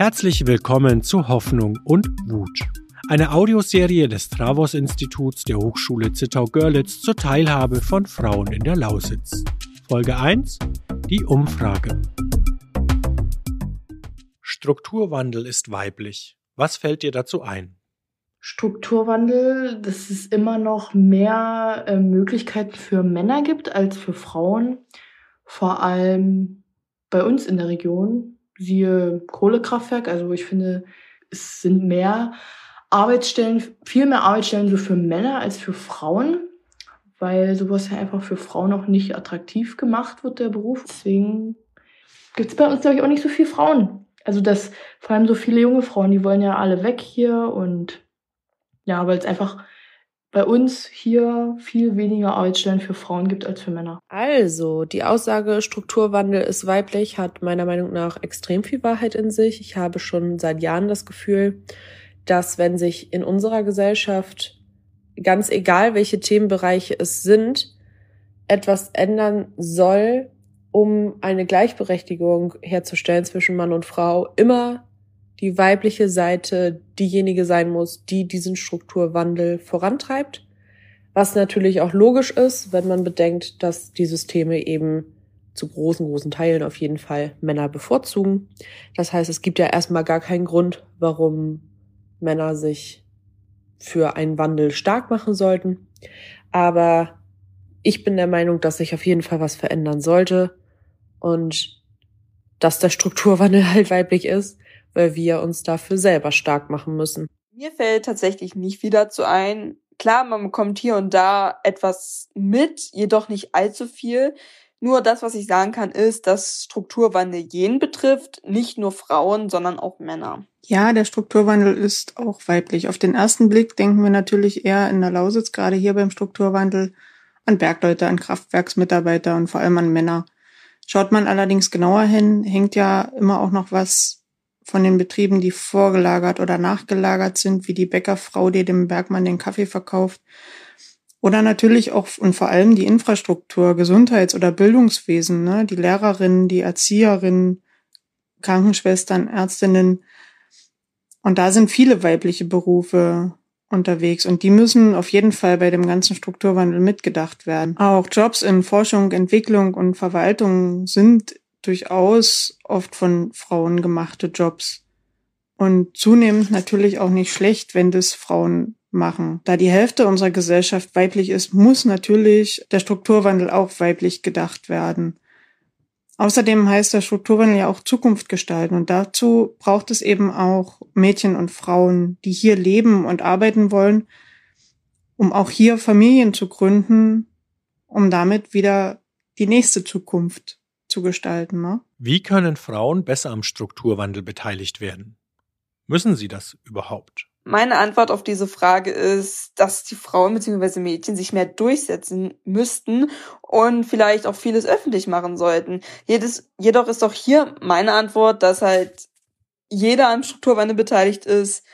Herzlich willkommen zu Hoffnung und Wut. Eine Audioserie des Travos Instituts der Hochschule Zittau-Görlitz zur Teilhabe von Frauen in der Lausitz. Folge 1. Die Umfrage. Strukturwandel ist weiblich. Was fällt dir dazu ein? Strukturwandel, dass es immer noch mehr äh, Möglichkeiten für Männer gibt als für Frauen. Vor allem bei uns in der Region, siehe Kohlekraftwerk. Also ich finde, es sind mehr Arbeitsstellen, viel mehr Arbeitsstellen so für Männer als für Frauen, weil sowas ja einfach für Frauen auch nicht attraktiv gemacht wird, der Beruf. Deswegen gibt es bei uns, glaube ich, auch nicht so viele Frauen. Also das, vor allem so viele junge Frauen, die wollen ja alle weg hier und ja, weil es einfach bei uns hier viel weniger Arbeitsstellen für Frauen gibt als für Männer. Also, die Aussage Strukturwandel ist weiblich hat meiner Meinung nach extrem viel Wahrheit in sich. Ich habe schon seit Jahren das Gefühl, dass wenn sich in unserer Gesellschaft, ganz egal welche Themenbereiche es sind, etwas ändern soll, um eine Gleichberechtigung herzustellen zwischen Mann und Frau, immer die weibliche Seite diejenige sein muss, die diesen Strukturwandel vorantreibt. Was natürlich auch logisch ist, wenn man bedenkt, dass die Systeme eben zu großen, großen Teilen auf jeden Fall Männer bevorzugen. Das heißt, es gibt ja erstmal gar keinen Grund, warum Männer sich für einen Wandel stark machen sollten. Aber ich bin der Meinung, dass sich auf jeden Fall was verändern sollte und dass der Strukturwandel halt weiblich ist weil wir uns dafür selber stark machen müssen. Mir fällt tatsächlich nicht viel dazu ein. Klar, man bekommt hier und da etwas mit, jedoch nicht allzu viel. Nur das, was ich sagen kann, ist, dass Strukturwandel jeden betrifft, nicht nur Frauen, sondern auch Männer. Ja, der Strukturwandel ist auch weiblich. Auf den ersten Blick denken wir natürlich eher in der Lausitz, gerade hier beim Strukturwandel, an Bergleute, an Kraftwerksmitarbeiter und vor allem an Männer. Schaut man allerdings genauer hin, hängt ja immer auch noch was von den Betrieben, die vorgelagert oder nachgelagert sind, wie die Bäckerfrau, die dem Bergmann den Kaffee verkauft. Oder natürlich auch und vor allem die Infrastruktur, Gesundheits- oder Bildungswesen, ne? die Lehrerinnen, die Erzieherinnen, Krankenschwestern, Ärztinnen. Und da sind viele weibliche Berufe unterwegs und die müssen auf jeden Fall bei dem ganzen Strukturwandel mitgedacht werden. Auch Jobs in Forschung, Entwicklung und Verwaltung sind durchaus oft von Frauen gemachte Jobs. Und zunehmend natürlich auch nicht schlecht, wenn das Frauen machen. Da die Hälfte unserer Gesellschaft weiblich ist, muss natürlich der Strukturwandel auch weiblich gedacht werden. Außerdem heißt der Strukturwandel ja auch Zukunft gestalten und dazu braucht es eben auch Mädchen und Frauen, die hier leben und arbeiten wollen, um auch hier Familien zu gründen, um damit wieder die nächste Zukunft zu gestalten. Ne? Wie können Frauen besser am Strukturwandel beteiligt werden? Müssen sie das überhaupt? Meine Antwort auf diese Frage ist, dass die Frauen bzw. Mädchen sich mehr durchsetzen müssten und vielleicht auch vieles öffentlich machen sollten. Jedes, jedoch ist auch hier meine Antwort, dass halt jeder am Strukturwandel beteiligt ist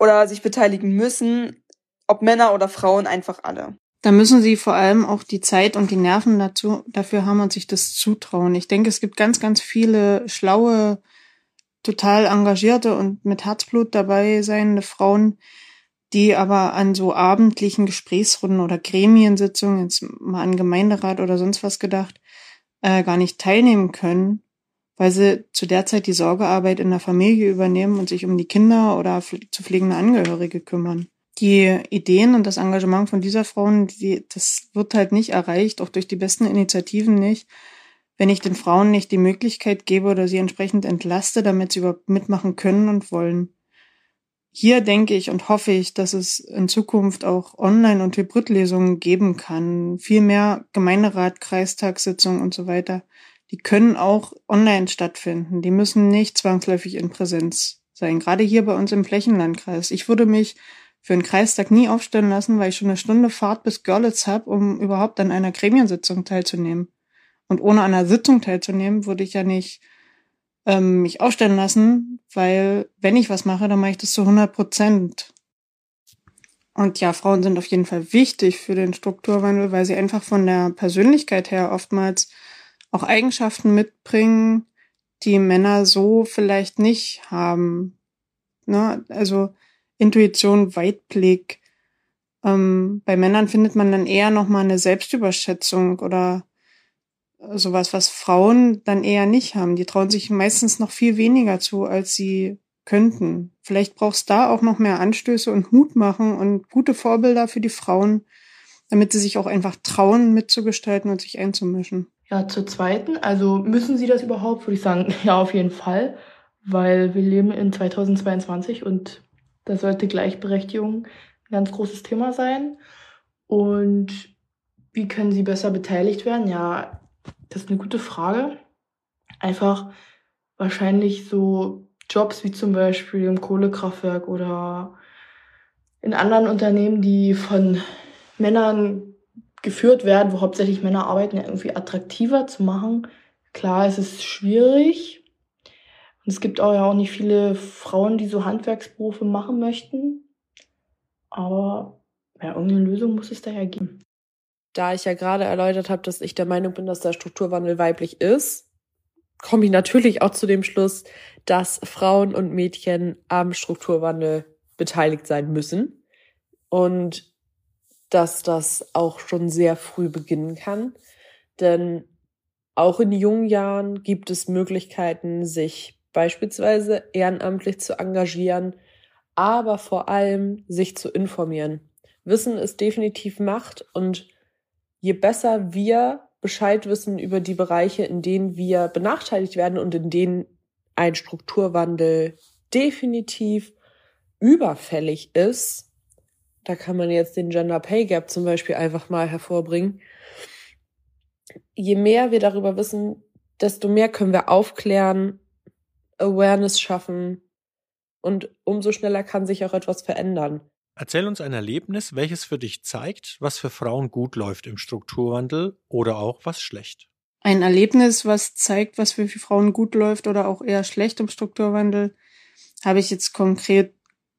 oder sich beteiligen müssen, ob Männer oder Frauen, einfach alle. Da müssen sie vor allem auch die Zeit und die Nerven dazu, dafür haben und sich das zutrauen. Ich denke, es gibt ganz, ganz viele schlaue, total engagierte und mit Herzblut dabei seiende Frauen, die aber an so abendlichen Gesprächsrunden oder Gremiensitzungen, jetzt mal an Gemeinderat oder sonst was gedacht, äh, gar nicht teilnehmen können, weil sie zu der Zeit die Sorgearbeit in der Familie übernehmen und sich um die Kinder oder zu pflegende Angehörige kümmern die Ideen und das Engagement von dieser Frauen, die, das wird halt nicht erreicht, auch durch die besten Initiativen nicht, wenn ich den Frauen nicht die Möglichkeit gebe oder sie entsprechend entlaste, damit sie überhaupt mitmachen können und wollen. Hier denke ich und hoffe ich, dass es in Zukunft auch Online- und Hybridlesungen geben kann. Viel mehr Gemeinderat, Kreistagssitzungen und so weiter. Die können auch online stattfinden. Die müssen nicht zwangsläufig in Präsenz sein. Gerade hier bei uns im Flächenlandkreis. Ich würde mich für einen Kreistag nie aufstellen lassen, weil ich schon eine Stunde Fahrt bis Görlitz habe, um überhaupt an einer Gremiensitzung teilzunehmen. Und ohne an einer Sitzung teilzunehmen, würde ich ja nicht ähm, mich aufstellen lassen, weil wenn ich was mache, dann mache ich das zu 100 Prozent. Und ja, Frauen sind auf jeden Fall wichtig für den Strukturwandel, weil sie einfach von der Persönlichkeit her oftmals auch Eigenschaften mitbringen, die Männer so vielleicht nicht haben. Ne? Also Intuition, Weitblick. Ähm, bei Männern findet man dann eher nochmal eine Selbstüberschätzung oder sowas, was Frauen dann eher nicht haben. Die trauen sich meistens noch viel weniger zu, als sie könnten. Vielleicht brauchst da auch noch mehr Anstöße und Mut machen und gute Vorbilder für die Frauen, damit sie sich auch einfach trauen, mitzugestalten und sich einzumischen. Ja, zur zweiten, also müssen sie das überhaupt, würde ich sagen, ja, auf jeden Fall, weil wir leben in 2022 und da sollte Gleichberechtigung ein ganz großes Thema sein. Und wie können sie besser beteiligt werden? Ja, das ist eine gute Frage. Einfach wahrscheinlich so Jobs wie zum Beispiel im Kohlekraftwerk oder in anderen Unternehmen, die von Männern geführt werden, wo hauptsächlich Männer arbeiten, irgendwie attraktiver zu machen. Klar, es ist schwierig. Und es gibt auch ja auch nicht viele Frauen, die so Handwerksberufe machen möchten. Aber ja, irgendeine Lösung muss es da ja geben. Da ich ja gerade erläutert habe, dass ich der Meinung bin, dass der Strukturwandel weiblich ist, komme ich natürlich auch zu dem Schluss, dass Frauen und Mädchen am Strukturwandel beteiligt sein müssen und dass das auch schon sehr früh beginnen kann. Denn auch in jungen Jahren gibt es Möglichkeiten, sich beispielsweise ehrenamtlich zu engagieren, aber vor allem sich zu informieren. Wissen ist definitiv Macht und je besser wir Bescheid wissen über die Bereiche, in denen wir benachteiligt werden und in denen ein Strukturwandel definitiv überfällig ist. Da kann man jetzt den Gender Pay Gap zum Beispiel einfach mal hervorbringen. Je mehr wir darüber wissen, desto mehr können wir aufklären, Awareness schaffen und umso schneller kann sich auch etwas verändern. Erzähl uns ein Erlebnis, welches für dich zeigt, was für Frauen gut läuft im Strukturwandel oder auch was schlecht. Ein Erlebnis, was zeigt, was für Frauen gut läuft oder auch eher schlecht im Strukturwandel, habe ich jetzt konkret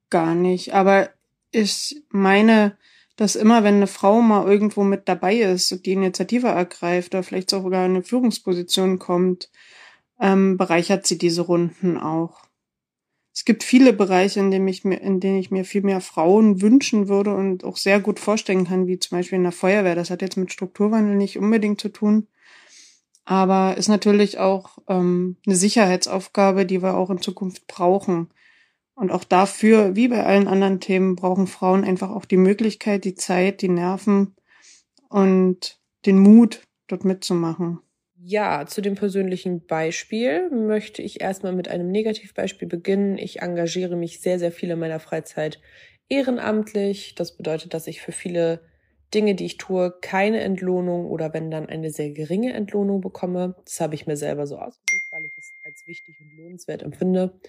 gar nicht. Aber ich meine, dass immer, wenn eine Frau mal irgendwo mit dabei ist und die Initiative ergreift oder vielleicht sogar in eine Führungsposition kommt, ähm, bereichert sie diese Runden auch es gibt viele Bereiche, in denen ich mir, in denen ich mir viel mehr Frauen wünschen würde und auch sehr gut vorstellen kann, wie zum Beispiel in der Feuerwehr. Das hat jetzt mit Strukturwandel nicht unbedingt zu tun, aber ist natürlich auch ähm, eine Sicherheitsaufgabe, die wir auch in Zukunft brauchen. Und auch dafür, wie bei allen anderen Themen, brauchen Frauen einfach auch die Möglichkeit, die Zeit, die Nerven und den Mut, dort mitzumachen. Ja, zu dem persönlichen Beispiel möchte ich erstmal mit einem Negativbeispiel beginnen. Ich engagiere mich sehr, sehr viel in meiner Freizeit ehrenamtlich. Das bedeutet, dass ich für viele Dinge, die ich tue, keine Entlohnung oder wenn dann eine sehr geringe Entlohnung bekomme. Das habe ich mir selber so ausgesucht, weil ich es als wichtig und lohnenswert empfinde.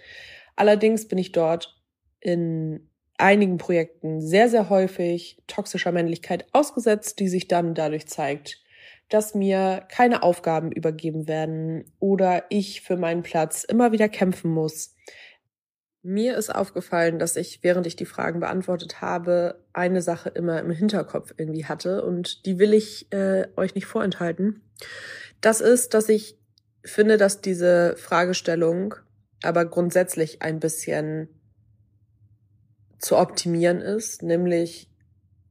Allerdings bin ich dort in einigen Projekten sehr, sehr häufig toxischer Männlichkeit ausgesetzt, die sich dann dadurch zeigt, dass mir keine Aufgaben übergeben werden oder ich für meinen Platz immer wieder kämpfen muss. Mir ist aufgefallen, dass ich, während ich die Fragen beantwortet habe, eine Sache immer im Hinterkopf irgendwie hatte und die will ich äh, euch nicht vorenthalten. Das ist, dass ich finde, dass diese Fragestellung aber grundsätzlich ein bisschen zu optimieren ist, nämlich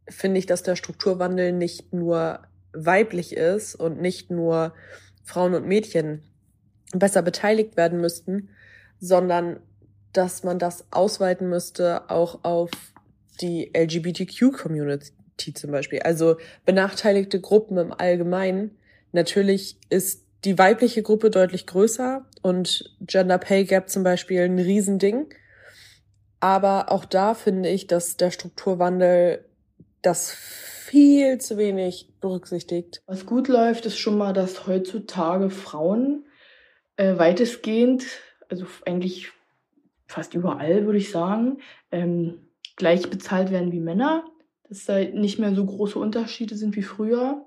finde ich, dass der Strukturwandel nicht nur weiblich ist und nicht nur Frauen und Mädchen besser beteiligt werden müssten, sondern dass man das ausweiten müsste auch auf die LGBTQ-Community zum Beispiel, also benachteiligte Gruppen im Allgemeinen. Natürlich ist die weibliche Gruppe deutlich größer und Gender Pay Gap zum Beispiel ein Riesending. Aber auch da finde ich, dass der Strukturwandel das viel zu wenig berücksichtigt. Was gut läuft, ist schon mal, dass heutzutage Frauen äh, weitestgehend, also eigentlich fast überall, würde ich sagen, ähm, gleich bezahlt werden wie Männer. Dass da nicht mehr so große Unterschiede sind wie früher.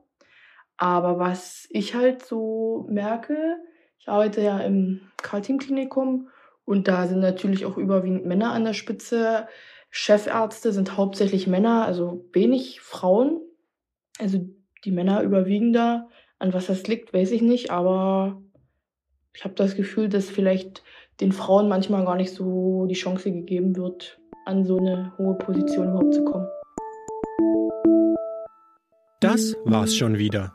Aber was ich halt so merke, ich arbeite ja im Karl-Team-Klinikum und da sind natürlich auch überwiegend Männer an der Spitze. Chefärzte sind hauptsächlich Männer, also wenig Frauen. Also die Männer überwiegen da. An was das liegt, weiß ich nicht, aber ich habe das Gefühl, dass vielleicht den Frauen manchmal gar nicht so die Chance gegeben wird, an so eine hohe Position überhaupt zu kommen. Das war's schon wieder.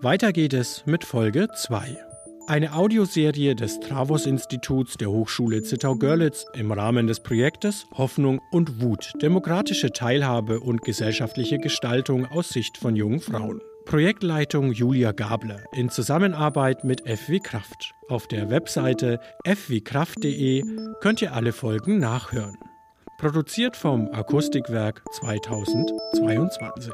Weiter geht es mit Folge 2. Eine Audioserie des Travos-Instituts der Hochschule Zittau-Görlitz im Rahmen des Projektes Hoffnung und Wut, demokratische Teilhabe und gesellschaftliche Gestaltung aus Sicht von jungen Frauen. Projektleitung Julia Gabler in Zusammenarbeit mit FW Kraft. Auf der Webseite fwkraft.de könnt ihr alle Folgen nachhören. Produziert vom Akustikwerk 2022.